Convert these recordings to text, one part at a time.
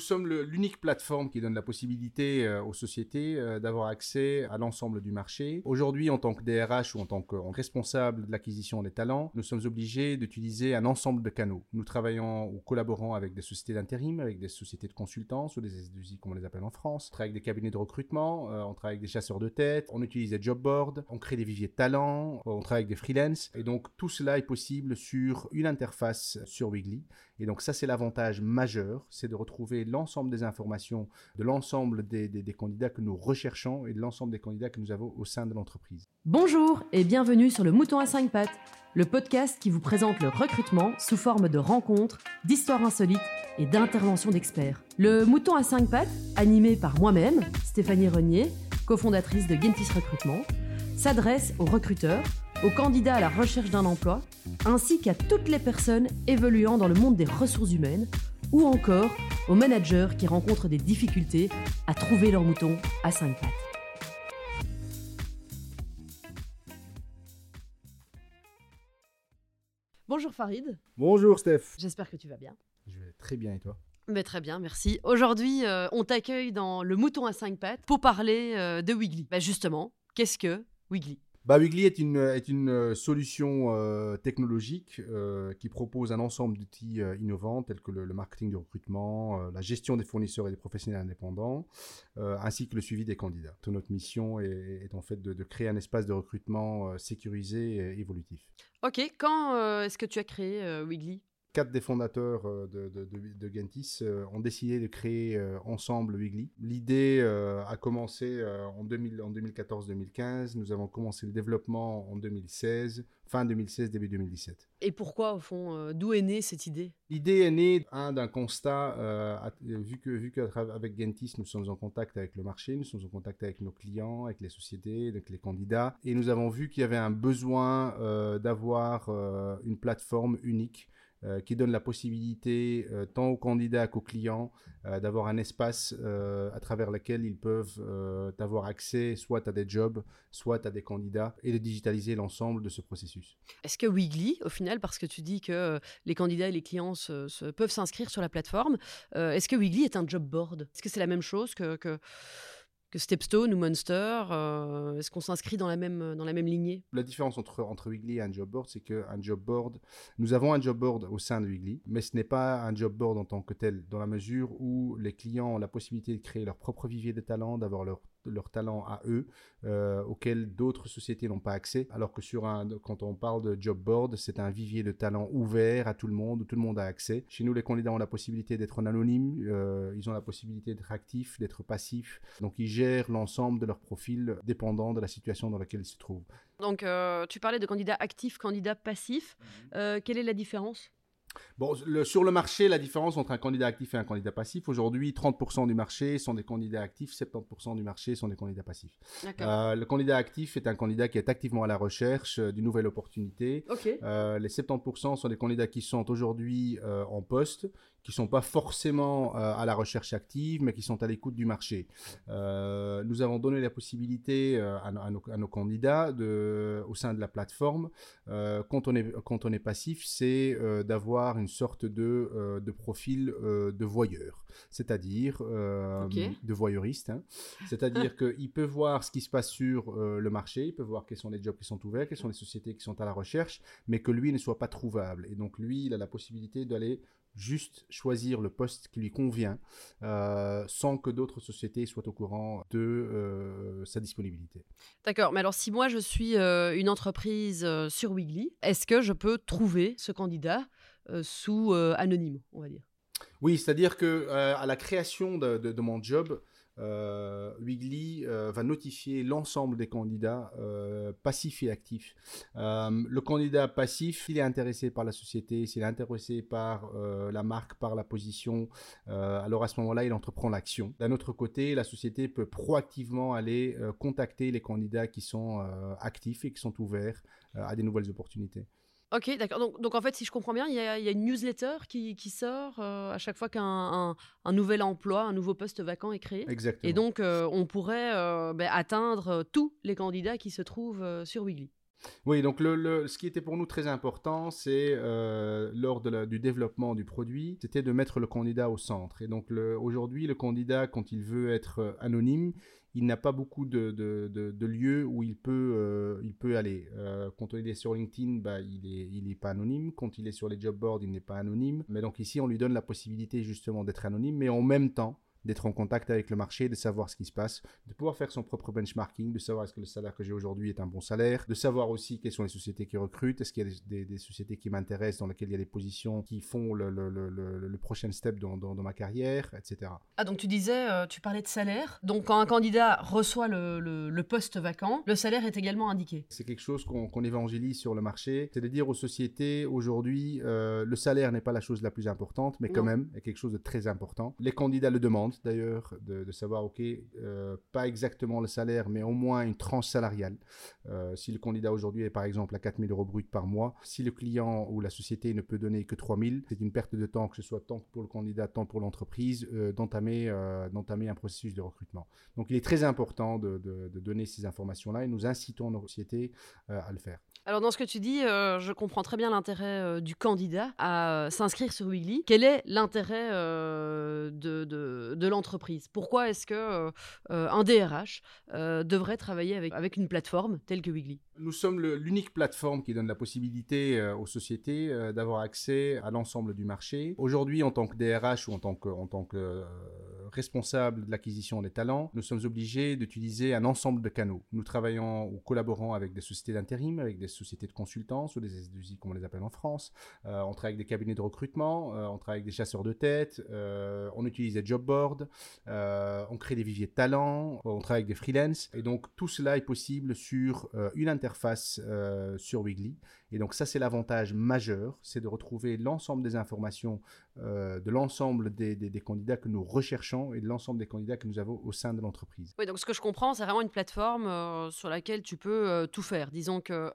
sommes l'unique plateforme qui donne la possibilité euh, aux sociétés euh, d'avoir accès à l'ensemble du marché. Aujourd'hui, en tant que DRH ou en tant que responsable de l'acquisition des talents, nous sommes obligés d'utiliser un ensemble de canaux. Nous travaillons ou collaborons avec des sociétés d'intérim, avec des sociétés de consultance ou des SDI comme on les appelle en France. On travaille avec des cabinets de recrutement, on travaille avec des chasseurs de tête, on utilise des job boards, on crée des viviers de talents, on travaille avec des freelances. Et donc tout cela est possible sur une interface sur Weekly. Et donc ça, c'est l'avantage majeur, c'est de retrouver l'ensemble des informations de l'ensemble des, candidats que nous recherchons et de l'ensemble des candidats que nous avons au sein de l'entreprise. Bonjour et bienvenue sur le Mouton à 5 pattes, le podcast qui vous présente le recrutement sous forme de rencontres, d'histoires insolites et d'interventions d'experts. Le Mouton à 5 pattes, animé par moi-même, Stéphanie Renier, cofondatrice de Gentis Recrutement, s'adresse aux recruteurs aux candidats à la recherche d'un emploi, ainsi qu'à toutes les personnes évoluant dans le monde des ressources humaines, ou encore aux managers qui rencontrent des difficultés à trouver leur mouton à cinq pattes. Bonjour Farid. Bonjour Steph. J'espère que tu vas bien. Je vais très bien et toi? Mais très bien, merci. Aujourd'hui, euh, on t'accueille dans le mouton à cinq pattes pour parler euh, de Wiggly. Bah justement, qu'est-ce que Wiggly? Bah, Weekly est une, est une euh, solution euh, technologique euh, qui propose un ensemble d'outils innovants tels que le, marketing de recrutement, la gestion des fournisseurs et des professionnels indépendants, ainsi que le suivi des candidats. Notre mission est, en fait de, de, créer un espace de recrutement sécurisé et évolutif. Ok, quand est-ce que tu as créé Weekly? Quatre des fondateurs euh, de, de, de, Gentis euh, ont décidé de créer euh, ensemble Wiggly. L'idée a commencé en, 2000, en 2014-2015. Nous avons commencé le développement en 2016, fin 2016, début 2017. Et pourquoi, au fond, d'où est née cette idée? L'idée est née d'un constat, vu que vu qu'avec Gentis, nous sommes en contact avec le marché, nous sommes en contact avec nos clients, avec les sociétés, avec les candidats, et nous avons vu qu'il y avait un besoin d'avoir une plateforme unique euh, qui donne la possibilité euh, tant aux candidats qu'aux clients euh, d'avoir un espace à travers lequel ils peuvent avoir accès soit à des jobs, soit à des candidats et de digitaliser l'ensemble de ce processus. Est-ce que Weekly, au final, parce que tu dis que les candidats et les clients peuvent s'inscrire sur la plateforme, est-ce que Weekly est un job board? Est-ce que c'est la même chose que, que que Stepstone ou Monster euh, Est-ce qu'on s'inscrit dans, la même, dans la même lignée? La différence entre, entre Wiggly et un job board, c'est qu'un job board, nous avons un job board au sein de Wiggly, mais ce n'est pas un job board en tant que tel, dans la mesure où les clients ont la possibilité de créer leur propre vivier de talents, d'avoir leur leur talent à eux, euh, auxquels d'autres sociétés n'ont pas accès. Alors que sur un, quand on parle de job board, c'est un vivier de talent ouvert à tout le monde, où tout le monde a accès. Chez nous, les candidats ont la possibilité d'être anonymes, euh, ils ont la possibilité d'être actifs, d'être passifs. Donc, ils gèrent l'ensemble de leur profil dépendant de la situation dans laquelle ils se trouvent. Donc, euh, tu parlais de candidats actifs, candidats passifs. Mhm. quelle est la différence? Bon, sur le marché, la différence entre un candidat actif et un candidat passif, aujourd'hui, 30% du marché sont des candidats actifs, 70% du marché sont des candidats passifs. Euh, le candidat actif est un candidat qui est activement à la recherche euh, d'une nouvelle opportunité. Euh, les 70% sont des candidats qui sont aujourd'hui en poste, qui sont pas forcément euh, à la recherche active, mais qui sont à l'écoute du marché. Euh, nous avons donné la possibilité euh, à, nos, candidats de, au sein de la plateforme, quand, on est, quand on est passif, c'est d'avoir une sorte de, de profil de voyeur, c'est-à-dire de voyeuriste. Hein. C'est-à-dire qu'il peut voir ce qui se passe sur le marché, il peut voir quels sont les jobs qui sont ouverts, quelles sont les sociétés qui sont à la recherche, mais que lui ne soit pas trouvable. Et donc lui, il a la possibilité d'aller juste choisir le poste qui lui convient euh, sans que d'autres sociétés soient au courant de euh, sa disponibilité. D'accord, mais alors si moi je suis euh, une entreprise sur Weekly, est-ce que je peux trouver ce candidat sous anonyme, on va dire? Oui, c'est-à-dire que à la création de mon job, euh, euh, va notifier l'ensemble des candidats euh, passifs et actifs. le candidat passif, s'il est intéressé par la société, s'il est intéressé par la marque, par la position, alors à ce moment-là, il entreprend l'action. D'un autre côté, la société peut proactivement aller contacter les candidats qui sont actifs et qui sont ouverts à des nouvelles opportunités. Ok, d'accord. Donc, donc, en fait, si je comprends bien, il y a, une newsletter qui, qui sort euh, à chaque fois qu'un un, nouvel emploi, un nouveau poste vacant est créé. Exactement. Et donc, euh, on pourrait euh, ben, atteindre tous les candidats qui se trouvent sur Weekly. Oui, donc le, ce qui était pour nous très important, c'est euh, lors de du développement du produit, c'était de mettre le candidat au centre. Et donc aujourd'hui, le candidat, quand il veut être anonyme, il n'a pas beaucoup de, de, lieux où il peut, euh, il peut aller. Euh, quand il est sur LinkedIn, bah, il n'est est pas anonyme. Quand il est sur les job boards, il n'est pas anonyme. Mais donc ici, on lui donne la possibilité justement d'être anonyme, mais en même temps, d'être en contact avec le marché, de savoir ce qui se passe, de pouvoir faire son propre benchmarking, de savoir est-ce que le salaire que j'ai aujourd'hui est un bon salaire, de savoir aussi quelles sont les sociétés qui recrutent, est-ce qu'il y a des, sociétés qui m'intéressent, dans lesquelles il y a des positions qui font le, le, prochain step dans, ma carrière, etc. Ah donc tu disais, euh, tu parlais de salaire, donc quand un candidat reçoit le, poste vacant, le salaire est également indiqué. C'est quelque chose qu'on évangélise sur le marché, c'est de dire aux sociétés aujourd'hui, euh, le salaire n'est pas la chose la plus importante, mais quand même, est quelque chose de très important. Les candidats le demandent d'ailleurs, de, savoir, OK, euh, pas exactement le salaire, mais au moins une tranche salariale. Euh, si le candidat aujourd'hui est par exemple à 4000 euros brut par mois, si le client ou la société ne peut donner que 3000, c'est une perte de temps, que ce soit tant pour le candidat, tant pour l'entreprise, euh, d'entamer, d'entamer un processus de recrutement. Donc il est très important de, de donner ces informations-là et nous incitons nos sociétés à le faire. Alors dans ce que tu dis, je comprends très bien l'intérêt du candidat à s'inscrire sur Weekly. Quel est l'intérêt de, de l'entreprise. Pourquoi est-ce que euh, euh, un DRH euh, devrait travailler avec, une plateforme telle que Weekly? Nous sommes l'unique plateforme qui donne la possibilité aux sociétés d'avoir accès à l'ensemble du marché. Aujourd'hui, en tant que DRH ou en tant que, que responsable de l'acquisition des talents, nous sommes obligés d'utiliser un ensemble de canaux. Nous travaillons ou collaborons avec des sociétés d'intérim, avec des sociétés de consultance ou des SDI comme on les appelle en France. on travaille avec des cabinets de recrutement, on travaille avec des chasseurs de tête, on utilise des job boards, euh, on crée des viviers de talents, on travaille avec des freelances. Et donc tout cela est possible sur euh, une interface euh, sur Weekly. Et donc ça, c'est l'avantage majeur, c'est de retrouver l'ensemble des informations euh, de l'ensemble des, candidats que nous recherchons et de l'ensemble des candidats que nous avons au sein de l'entreprise. Oui, donc ce que je comprends, c'est vraiment une plateforme euh, sur laquelle tu peux euh, tout faire. Disons que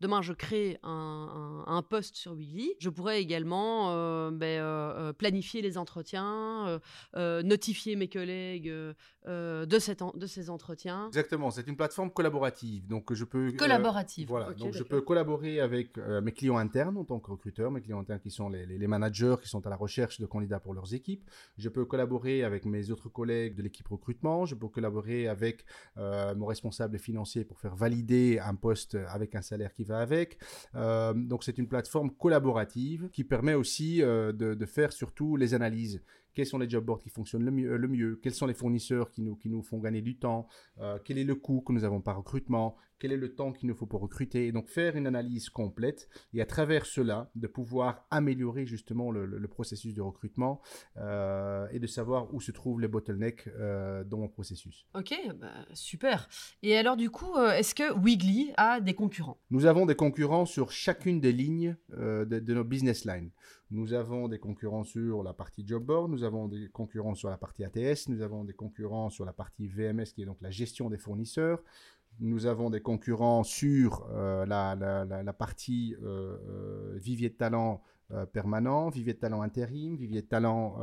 demain, je crée un, un, poste sur Weekly. Je pourrais également ben, planifier les entretiens, notifier mes collègues de, cette de ces entretiens. Exactement, c'est une plateforme collaborative. Donc je peux... Collaborative. voilà, donc je peux collaborer avec avec euh, mes clients internes en tant que recruteur, mes clients internes qui sont les, managers qui sont à la recherche de candidats pour leurs équipes. Je peux collaborer avec mes autres collègues de l'équipe recrutement. Je peux collaborer avec euh, mon responsable financier pour faire valider un poste avec un salaire qui va avec. Euh, donc c'est une plateforme collaborative qui permet aussi de, faire surtout les analyses quels sont les job boards qui fonctionnent le mieux, le mieux, quels sont les fournisseurs qui nous, qui nous font gagner du temps, quel est le coût que nous avons par recrutement, quel est le temps qu'il nous faut pour recruter, et donc faire une analyse complète, et à travers cela, de pouvoir améliorer justement le, processus de recrutement, euh, et de savoir où se trouvent les bottlenecks euh, dans mon processus. Ok, bah, super. Et alors du coup, euh, est-ce que Wiggly a des concurrents? Nous avons des concurrents sur chacune des lignes de, de, nos business lines. Nous avons des concurrents sur la partie job board, nous avons des concurrents sur la partie ATS, nous avons des concurrents sur la partie VMS qui est donc la gestion des fournisseurs, nous avons des concurrents sur euh, la, partie euh, euh, vivier de talent permanent, vivier de talent intérim, vivier de talent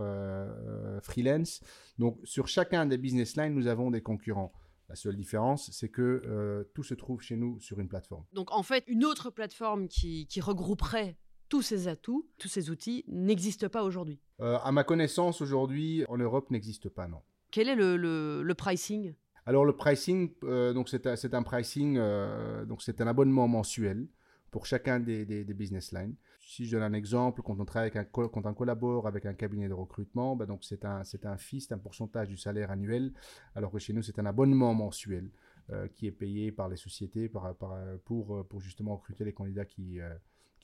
freelance. Donc sur chacun des business lines, nous avons des concurrents. La seule différence, c'est que tout se trouve chez nous sur une plateforme. Donc en fait, une autre plateforme qui, regrouperait tous ces atouts, tous ces outils, n'existe pas aujourd'hui À ma connaissance, aujourd'hui, en Europe, n'existe pas, non. Quel est le pricing? Alors le pricing, euh, donc c'est un, pricing, euh, donc c'est un abonnement mensuel pour chacun des, business lines. Si je donne un exemple, quand on travaille avec un, quand on collabore avec un cabinet de recrutement, donc c'est un, c'est un fee, c'est un pourcentage du salaire annuel, alors que chez nous c'est un abonnement mensuel euh, qui est payé par les sociétés pour, pour justement recruter les candidats qui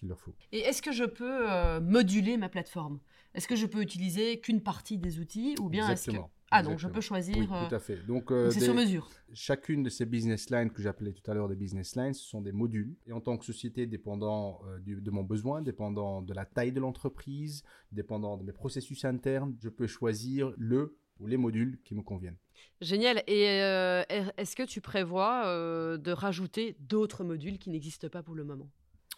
qu'il leur faut. Et est-ce que je peux moduler ma plateforme? Est-ce que je peux utiliser qu'une partie des outils ou bien Exactement. Ah, donc je peux choisir. Oui, tout à fait. Donc, euh, c'est sur mesure. Chacune de ces business lines que j'appelais tout à l'heure des business lines, ce sont des modules. Et en tant que société, dépendant euh, de mon besoin, dépendant de la taille de l'entreprise, dépendant de mes processus internes, je peux choisir le ou les modules qui me conviennent. Génial. Et euh, est-ce que tu prévois de rajouter d'autres modules qui n'existent pas pour le moment?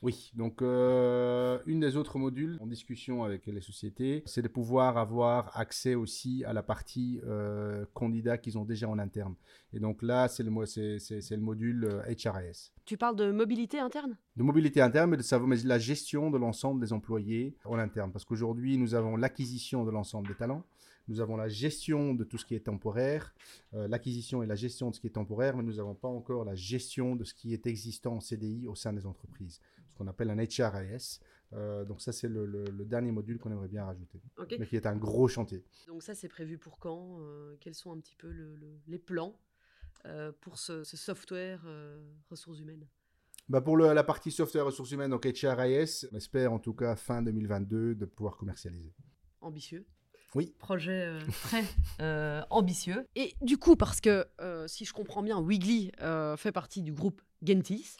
Oui, donc euh, une des autres modules en discussion avec les sociétés, c'est de pouvoir avoir accès aussi à la partie euh, candidat qu'ils ont déjà en interne. Et donc là, c'est le, le module HRIS. Tu parles de mobilité interne? De mobilité interne, mais de savoir mais la gestion de l'ensemble des employés en interne. Parce qu'aujourd'hui, nous avons l'acquisition de l'ensemble des talents, nous avons la gestion de tout ce qui est temporaire, euh, l'acquisition et la gestion de ce qui est temporaire, mais nous n'avons pas encore la gestion de ce qui est existant en CDI au sein des entreprises, ce qu'on appelle un HRIS. Euh, donc ça, c'est le, dernier module qu'on aimerait bien rajouter, mais qui est un gros chantier. Donc ça, c'est prévu pour quand euh, Quels sont un petit peu les plans pour ce, software ressources humaines? Bah pour la partie software ressources humaines, donc HRIS, on espère en tout cas fin 2022 de pouvoir commercialiser. Ambitieux oui. Projet euh, très euh, ambitieux. Et du coup, parce que euh, si je comprends bien, Wiggly fait partie du groupe Gentis.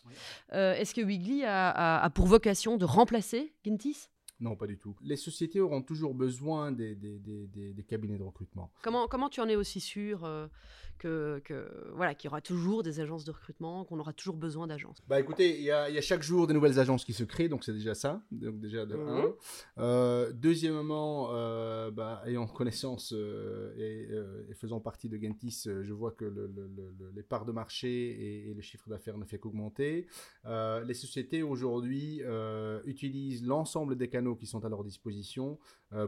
Est-ce que Wiggly a, pour vocation de remplacer Gentis? Non, pas du tout. Les sociétés auront toujours besoin des, des, cabinets de recrutement. Comment, comment tu en es aussi sûr que, voilà qu'il y aura toujours des agences de recrutement, qu'on aura toujours besoin d'agences? Bah écoutez, il y, a, chaque jour des nouvelles agences qui se créent, donc c'est déjà ça, donc déjà de mhm. euh, deuxièmement, euh, bah, ayant connaissance euh, et, faisant partie de Gentis, je vois que les parts de marché et, le chiffre d'affaires ne fait qu'augmenter. les sociétés aujourd'hui utilisent l'ensemble des canaux qui sont à leur disposition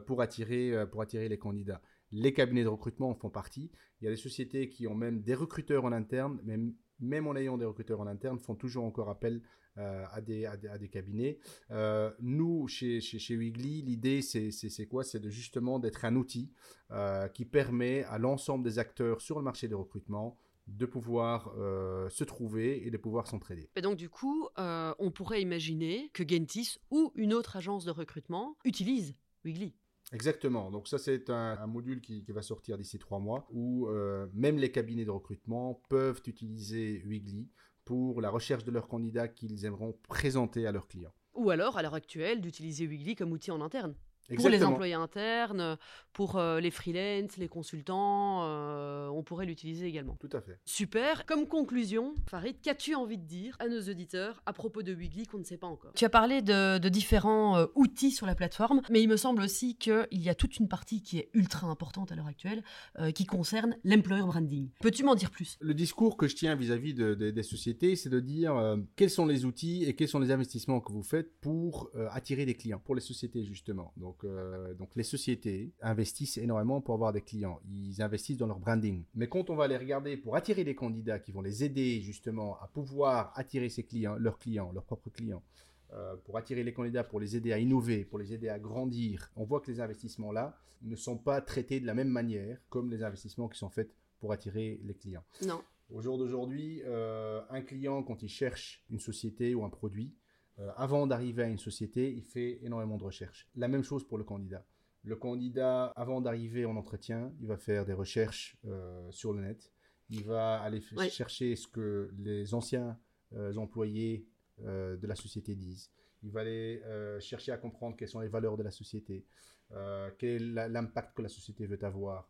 pour attirer pour attirer les candidats. Les cabinets de recrutement en font partie. Il y a des sociétés qui ont même des recruteurs en interne, même, même en ayant des recruteurs en interne, font toujours encore appel euh, à, des, cabinets. Euh, nous, chez, chez, l'idée, c'est quoi? C'est justement d'être un outil euh, qui permet à l'ensemble des acteurs sur le marché des recrutements de pouvoir se trouver et de pouvoir s'entraider. Et donc du coup, on pourrait imaginer que Gentis ou une autre agence de recrutement utilise Wiggly. Exactement. Donc ça, c'est un, module qui, va sortir d'ici trois mois où euh, même les cabinets de recrutement peuvent utiliser Wiggly pour la recherche de leurs candidats qu'ils aimeront présenter à leurs clients. Ou alors, à l'heure actuelle, d'utiliser Wiggly comme outil en interne. Pour les employés internes, pour euh, les freelance, les consultants, euh, on pourrait l'utiliser également. Tout à fait. Super. Comme conclusion, Farid, qu'as-tu envie de dire à nos auditeurs à propos de Wiggly qu'on ne sait pas encore? Tu as parlé de, différents euh, outils sur la plateforme, mais il me semble aussi qu'il y a toute une partie qui est ultra importante à l'heure actuelle, qui concerne l'employer branding. Peux-tu m'en dire plus? Le discours que je tiens vis-à-vis des sociétés, c'est de dire quels sont les outils et quels sont les investissements que vous faites pour attirer des clients, pour les sociétés justement. Donc, euh, donc, les sociétés investissent énormément pour avoir des clients. Ils investissent dans leur branding. Mais quand on va les regarder pour attirer des candidats qui vont les aider justement à pouvoir attirer ces clients, leurs clients, leurs propres clients, euh, pour attirer les candidats, pour les aider à innover, pour les aider à grandir, on voit que les investissements là ne sont pas traités de la même manière comme les investissements qui sont faits pour attirer les clients. Non. Au jour d'aujourd'hui, euh, un client, quand il cherche une société ou un produit, euh, avant d'arriver à une société, il fait énormément de recherches. La même chose pour le candidat. Le candidat, avant d'arriver en entretien, il va faire des recherches euh, sur le net. Il va aller chercher ce que les anciens euh, employés de la société disent. Il va aller chercher à comprendre quelles sont les valeurs de la société, quel est l'impact que la société veut avoir.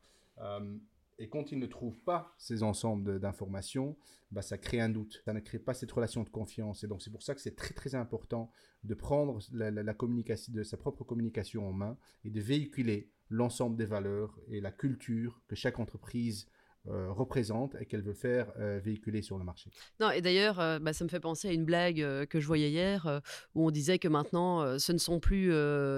Et quand il ne trouve pas ces ensembles d'informations, bah, ça crée un doute. Ça ne crée pas cette relation de confiance. Et donc, c'est pour ça que c'est très, très important de prendre la, communication, de sa propre communication en main et de véhiculer l'ensemble des valeurs et la culture que chaque entreprise euh, représente et qu'elle veut faire euh, véhiculer sur le marché. Non, et d'ailleurs, euh, bah, ça me fait penser à une blague que je voyais hier où on disait que maintenant, ce ne sont plus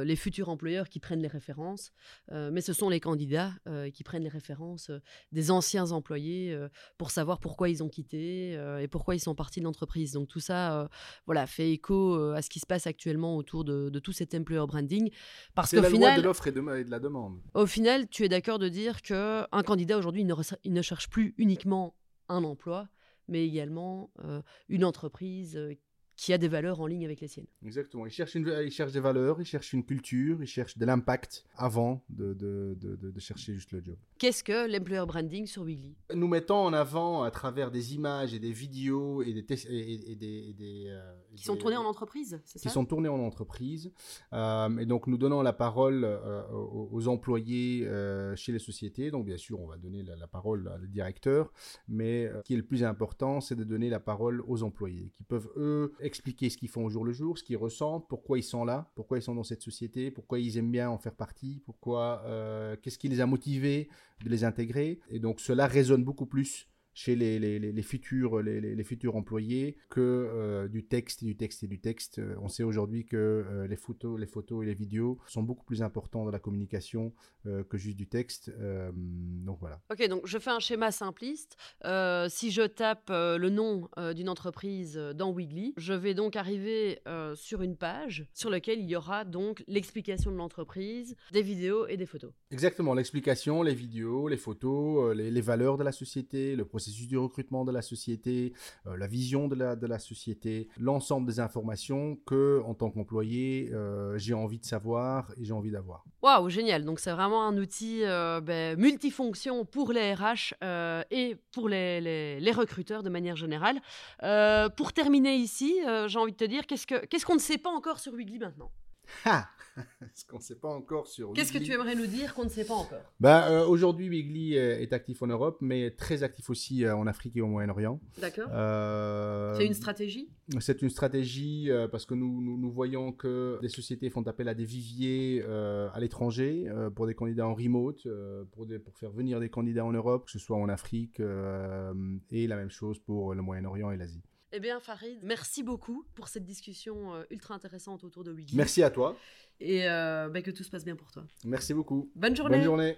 les futurs employeurs qui prennent les références, mais ce sont les candidats qui prennent les références des anciens employés pour savoir pourquoi ils ont quitté et pourquoi ils sont partis de l'entreprise. Donc tout ça, voilà, fait écho à ce qui se passe actuellement autour de, tout cet employer branding. Parce qu'au final, loi de l'offre et, de, la demande. Au final, tu es d'accord de dire qu'un candidat aujourd'hui ne, il ne cherche plus uniquement un emploi, mais également euh, une entreprise euh, qui a des valeurs en ligne avec les siennes. Exactement. Il cherche, une, il cherche des valeurs, il cherche une culture, il cherche de l'impact avant de, de, de, chercher juste le job. Qu'est-ce que l'employer branding sur Wiggly Nous mettons en avant à travers des images et des vidéos et des, et, des, et des, euh, Qui sont tournés en entreprise, c'est ça? Qui sont tournés en entreprise. et donc, nous donnons la parole aux, employés chez les sociétés. Donc, bien sûr, on va donner la, parole à le directeur. Mais ce qui est le plus important, c'est de donner la parole aux employés, qui peuvent, eux, expliquer ce qu'ils font au jour le jour, ce qu'ils ressentent, pourquoi ils sont là, pourquoi ils sont dans cette société, pourquoi ils aiment bien en faire partie, pourquoi, qu'est-ce qui les a motivés de les intégrer. Et donc, cela résonne beaucoup plus chez les, les, les, futurs, les, futurs employés que euh, du texte et du texte et du texte. Euh, on sait aujourd'hui que euh, les, photos, les photos et les vidéos sont beaucoup plus importants dans la communication que juste du texte. donc voilà. Ok, donc je fais un schéma simpliste. si je tape le nom d'une entreprise dans Weekly, je vais donc arriver sur une page sur laquelle il y aura donc l'explication de l'entreprise, des vidéos et des photos. Exactement, l'explication, les vidéos, les photos, les, les valeurs de la société, le processus du recrutement de la société, euh, la vision de la, de la société, l'ensemble des informations que, en tant qu'employé, euh, j'ai envie de savoir et j'ai envie d'avoir. Waouh, génial. Donc, c'est vraiment un outil euh, ben, multifonction pour les RH et pour les, les, recruteurs de manière générale. pour terminer ici, j'ai envie de te dire, qu'est-ce qu'on ce qu'on ne sait pas encore sur Weekly maintenant? ce qu'on ne sait pas encore sur Qu'est-ce que tu aimerais nous dire qu'on ne sait pas encore? Bah, euh, Aujourd'hui, Wiggly est actif en Europe, mais très actif aussi euh, en Afrique et au Moyen-Orient. D'accord. Euh, c'est une stratégie? C'est une stratégie parce que nous, nous, voyons que des sociétés font appel à des viviers à l'étranger pour des candidats en remote, pour, pour faire venir des candidats en Europe, que ce soit en Afrique, et la même chose pour le Moyen-Orient et l'Asie. Eh bien, Farid, merci beaucoup pour cette discussion euh, ultra intéressante autour de Wiki. Merci à toi. Et euh, bah, que tout se passe bien pour toi. Merci beaucoup. Bonne journée. Bonne journée.